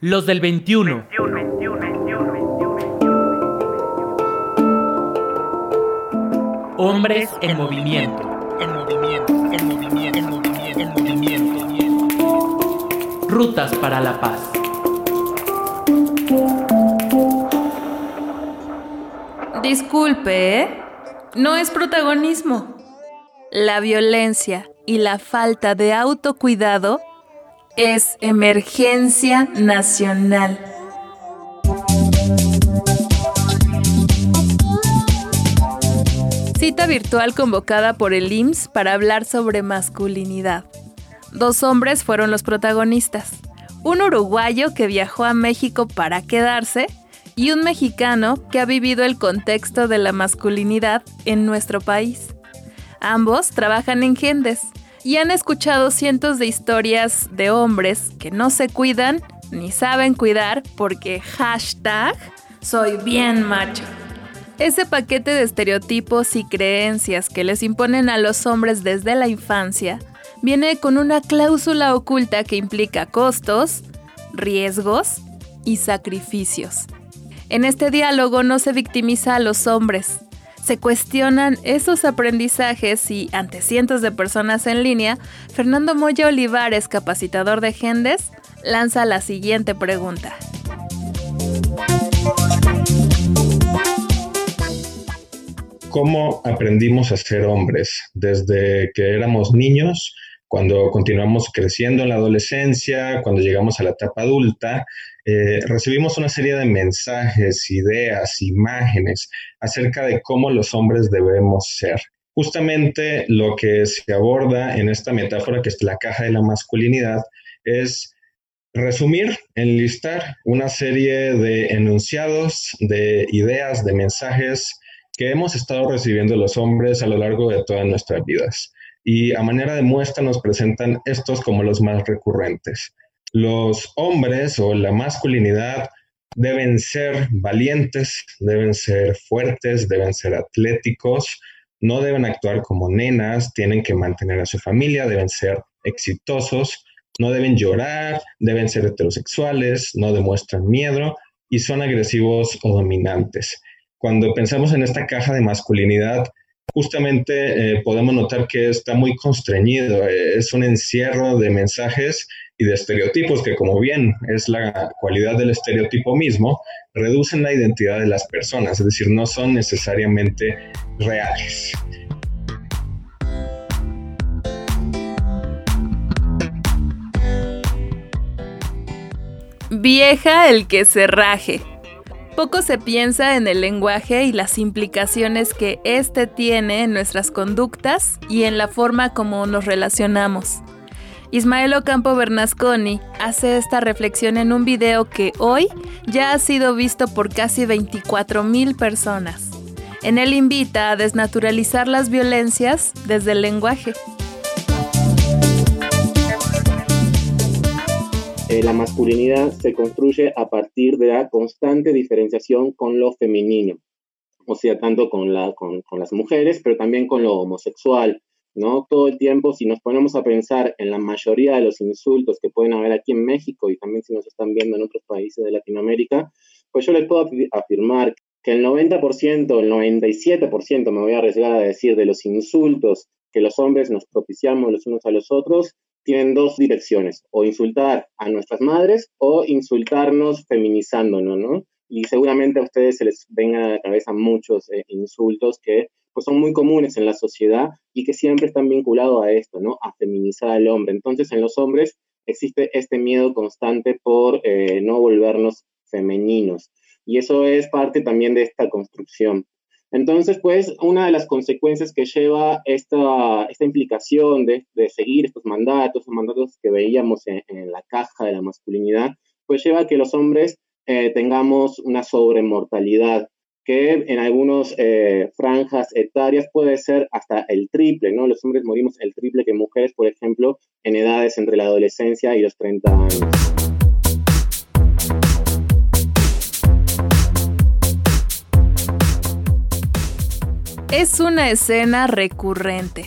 Los del 21. Hombres en movimiento. En movimiento, en movimiento, en movimiento, en movimiento. Rutas para la paz. Disculpe, ¿eh? No es protagonismo. La violencia y la falta de autocuidado es emergencia nacional. Cita virtual convocada por el IMSS para hablar sobre masculinidad. Dos hombres fueron los protagonistas. Un uruguayo que viajó a México para quedarse y un mexicano que ha vivido el contexto de la masculinidad en nuestro país. Ambos trabajan en Gendes y han escuchado cientos de historias de hombres que no se cuidan ni saben cuidar porque hashtag soy bien macho. Ese paquete de estereotipos y creencias que les imponen a los hombres desde la infancia viene con una cláusula oculta que implica costos, riesgos y sacrificios. En este diálogo no se victimiza a los hombres, se cuestionan esos aprendizajes y, ante cientos de personas en línea, Fernando Moya Olivares, capacitador de Gendes, lanza la siguiente pregunta. ¿Cómo aprendimos a ser hombres desde que éramos niños? Cuando continuamos creciendo en la adolescencia, cuando llegamos a la etapa adulta, eh, recibimos una serie de mensajes, ideas, imágenes acerca de cómo los hombres debemos ser. Justamente lo que se aborda en esta metáfora, que es la caja de la masculinidad, es resumir, enlistar una serie de enunciados, de ideas, de mensajes que hemos estado recibiendo los hombres a lo largo de todas nuestras vidas. Y a manera de muestra nos presentan estos como los más recurrentes los hombres o la masculinidad deben ser valientes, deben ser fuertes, deben ser atléticos, no deben actuar como nenas, tienen que mantener a su familia, deben ser exitosos, no deben llorar, deben ser heterosexuales, no demuestran miedo y son agresivos o dominantes. Cuando pensamos en esta caja de masculinidad, justamente eh, podemos notar que está muy constreñido, eh, es un encierro de mensajes y de estereotipos que como bien es la cualidad del estereotipo mismo, reducen la identidad de las personas, es decir, no son necesariamente reales. Vieja el que se. Poco se piensa en el lenguaje y las implicaciones que éste tiene en nuestras conductas y en la forma como nos relacionamos. Ismael Ocampo Bernasconi hace esta reflexión en un video que hoy ya ha sido visto por casi 24 mil personas. En él invita a desnaturalizar las violencias desde el lenguaje. Eh, la masculinidad se construye a partir de la constante diferenciación con lo femenino, o sea, tanto con, con las mujeres, pero también con lo homosexual, ¿no? Todo el tiempo, si nos ponemos a pensar en la mayoría de los insultos que pueden haber aquí en México y también si nos están viendo en otros países de Latinoamérica, pues yo les puedo afirmar que el 90%, el 97%, me voy a arriesgar a decir, de los insultos que los hombres nos propiciamos los unos a los otros, tienen dos direcciones, o insultar a nuestras madres o insultarnos feminizándonos, ¿no? Y seguramente a ustedes se les vengan a la cabeza muchos eh, insultos que pues son muy comunes en la sociedad y que siempre están vinculados a esto, ¿no? A feminizar al hombre. Entonces, en los hombres existe este miedo constante por eh, no volvernos femeninos. Y eso es parte también de esta construcción. Entonces, pues, una de las consecuencias que lleva esta, esta implicación de, de seguir estos mandatos, los mandatos que veíamos en, la caja de la masculinidad, pues lleva a que los hombres eh, tengamos una sobremortalidad que en algunas eh, franjas etarias puede ser hasta el triple, ¿no? Los hombres morimos el triple que mujeres, por ejemplo, en edades entre la adolescencia y los 30 años. Es una escena recurrente.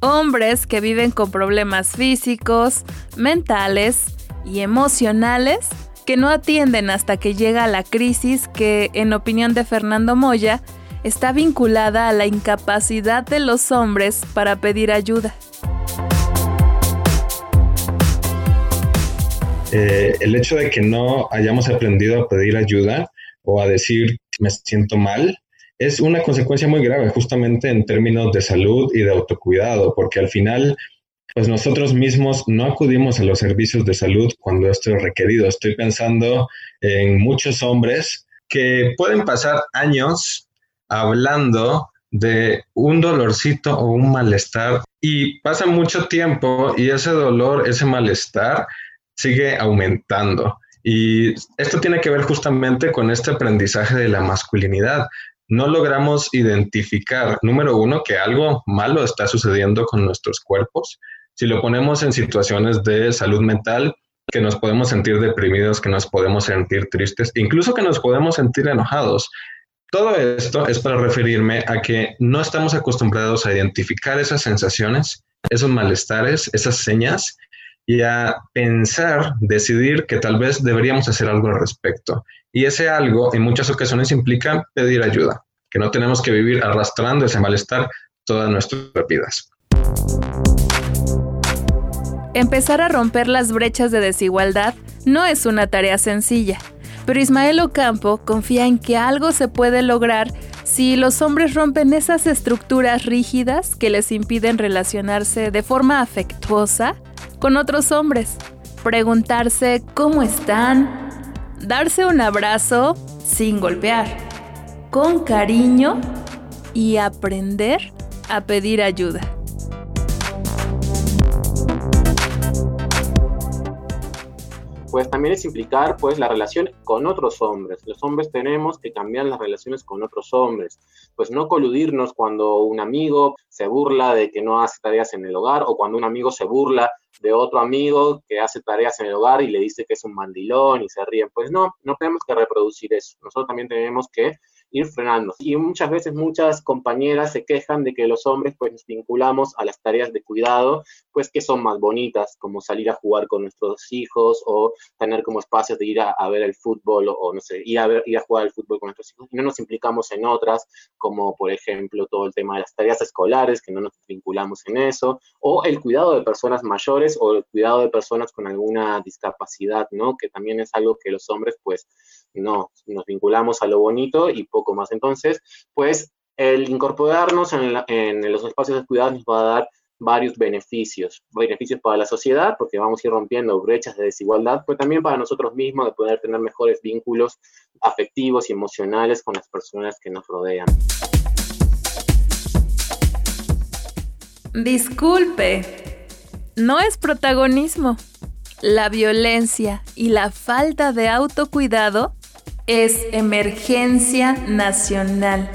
Hombres que viven con problemas físicos, mentales y emocionales que no atienden hasta que llega la crisis que, en opinión de Fernando Moya, está vinculada a la incapacidad de los hombres para pedir ayuda. Eh, el hecho de que no hayamos aprendido a pedir ayuda o a decir me siento mal es una consecuencia muy grave justamente en términos de salud y de autocuidado, porque al final pues nosotros mismos no acudimos a los servicios de salud cuando esto es requerido. Estoy pensando en muchos hombres que pueden pasar años hablando de un dolorcito o un malestar y pasa mucho tiempo y ese dolor, ese malestar sigue aumentando. Y esto tiene que ver justamente con este aprendizaje de la masculinidad. No logramos identificar, número uno, que algo malo está sucediendo con nuestros cuerpos. Si lo ponemos en situaciones de salud mental, que nos podemos sentir deprimidos, que nos podemos sentir tristes, incluso que nos podemos sentir enojados. Todo esto es para referirme a que no estamos acostumbrados a identificar esas sensaciones, esos malestares, esas señas y a pensar, decidir que tal vez deberíamos hacer algo al respecto. Y ese algo en muchas ocasiones implica pedir ayuda, que no tenemos que vivir arrastrando ese malestar todas nuestras vidas. Empezar a romper las brechas de desigualdad no es una tarea sencilla, pero Ismael Ocampo confía en que algo se puede lograr si los hombres rompen esas estructuras rígidas que les impiden relacionarse de forma afectuosa con otros hombres, preguntarse cómo están, darse un abrazo sin golpear, con cariño y aprender a pedir ayuda. pues también es implicar pues la relación con otros hombres. Los hombres tenemos que cambiar las relaciones con otros hombres, pues no coludirnos cuando un amigo se burla de que no hace tareas en el hogar o cuando un amigo se burla de otro amigo que hace tareas en el hogar y le dice que es un mandilón y se ríen. Pues no, no tenemos que reproducir eso. Nosotros también tenemos que ir frenando. Y muchas veces muchas compañeras se quejan de que los hombres pues nos vinculamos a las tareas de cuidado, pues que son más bonitas, como salir a jugar con nuestros hijos o tener como espacios de ir a, ver el fútbol o, no sé, ir a, ver, ir a jugar al fútbol con nuestros hijos. Y no nos implicamos en otras, como por ejemplo todo el tema de las tareas escolares, que no nos vinculamos en eso, o el cuidado de personas mayores o el cuidado de personas con alguna discapacidad, ¿no? Que también es algo que los hombres pues no, nos vinculamos a lo bonito y poco más. Entonces, pues el incorporarnos en, los espacios de cuidado nos va a dar varios beneficios, beneficios para la sociedad, porque vamos a ir rompiendo brechas de desigualdad, pero también para nosotros mismos de poder tener mejores vínculos afectivos y emocionales con las personas que nos rodean. Disculpe, no es protagonismo. La violencia y la falta de autocuidado es emergencia nacional.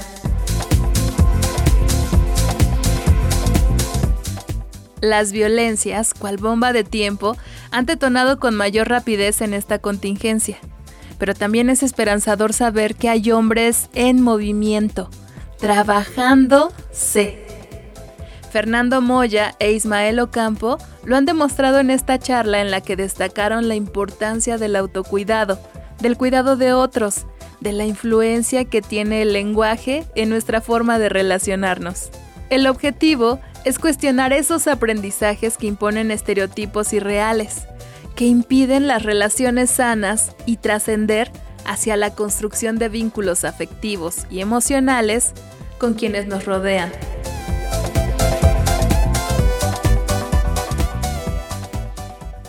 Las violencias, cual bomba de tiempo, han detonado con mayor rapidez en esta contingencia. Pero también es esperanzador saber que hay hombres en movimiento, trabajándose. Fernando Moya e Ismael Ocampo lo han demostrado en esta charla en la que destacaron la importancia del autocuidado, del cuidado de otros, de la influencia que tiene el lenguaje en nuestra forma de relacionarnos. El objetivo es cuestionar esos aprendizajes que imponen estereotipos irreales, que impiden las relaciones sanas y trascender hacia la construcción de vínculos afectivos y emocionales con quienes nos rodean.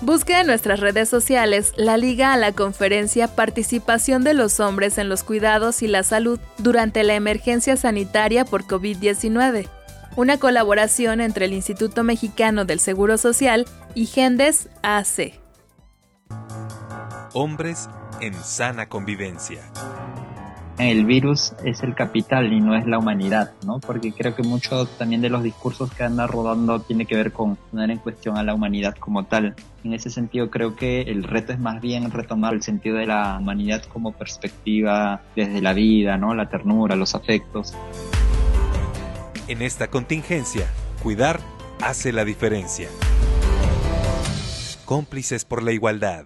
Busque en nuestras redes sociales la liga a la conferencia Participación de los hombres en los cuidados y la salud durante la emergencia sanitaria por COVID-19, una colaboración entre el Instituto Mexicano del Seguro Social y Gendes AC. Hombres en sana convivencia el virus es el capital y no es la humanidad, ¿no? Porque creo que mucho también de los discursos que andan rodando tiene que ver con poner en cuestión a la humanidad como tal. En ese sentido creo que el reto es más bien retomar el sentido de la humanidad como perspectiva desde la vida, ¿no? La ternura, los afectos. En esta contingencia, cuidar hace la diferencia. Cómplices por la igualdad.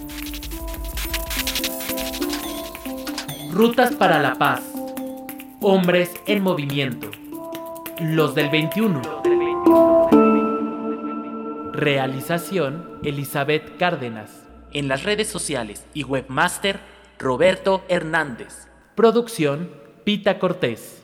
Rutas para la paz. Hombres en movimiento. Los del 21. Realización Elizabeth Cárdenas. En las redes sociales y webmaster Roberto Hernández. Producción Pita Cortés.